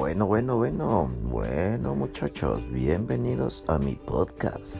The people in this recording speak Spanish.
Bueno, bueno, bueno, bueno muchachos, bienvenidos a mi podcast.